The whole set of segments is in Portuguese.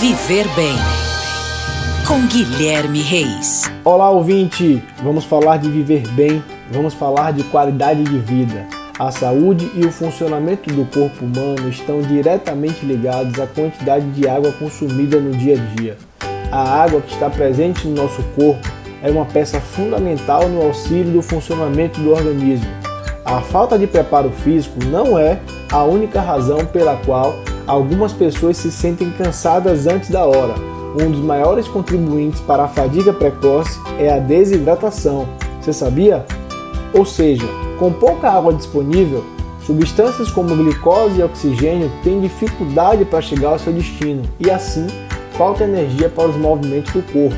Viver Bem com Guilherme Reis. Olá, ouvinte! Vamos falar de viver bem, vamos falar de qualidade de vida. A saúde e o funcionamento do corpo humano estão diretamente ligados à quantidade de água consumida no dia a dia. A água que está presente no nosso corpo é uma peça fundamental no auxílio do funcionamento do organismo. A falta de preparo físico não é a única razão pela qual algumas pessoas se sentem cansadas antes da hora. Um dos maiores contribuintes para a fadiga precoce é a desidratação. Você sabia? Ou seja, com pouca água disponível, substâncias como glicose e oxigênio têm dificuldade para chegar ao seu destino e assim falta energia para os movimentos do corpo.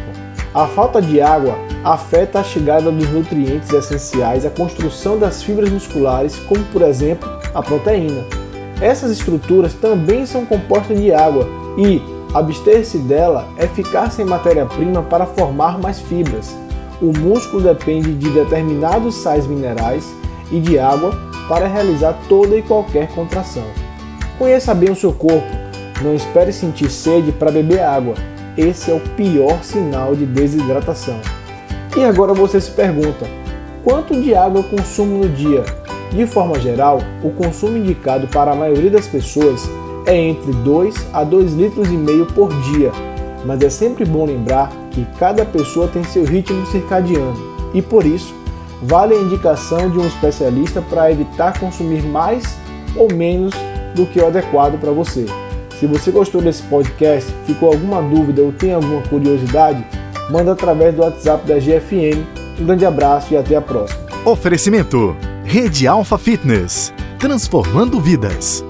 A falta de água afeta a chegada dos nutrientes essenciais à construção das fibras musculares, como por exemplo a proteína. Essas estruturas também são compostas de água e abster-se dela é ficar sem matéria-prima para formar mais fibras. O músculo depende de determinados sais minerais e de água para realizar toda e qualquer contração. Conheça bem o seu corpo. Não espere sentir sede para beber água. Esse é o pior sinal de desidratação. E agora você se pergunta: quanto de água eu consumo no dia? De forma geral, o consumo indicado para a maioria das pessoas é entre 2 a 2 litros e meio por dia, mas é sempre bom lembrar que cada pessoa tem seu ritmo circadiano e por isso vale a indicação de um especialista para evitar consumir mais ou menos do que o adequado para você. Se você gostou desse podcast, ficou alguma dúvida ou tem alguma curiosidade, manda através do WhatsApp da GFM. Um grande abraço e até a próxima. Oferecimento Rede Alfa Fitness, transformando vidas.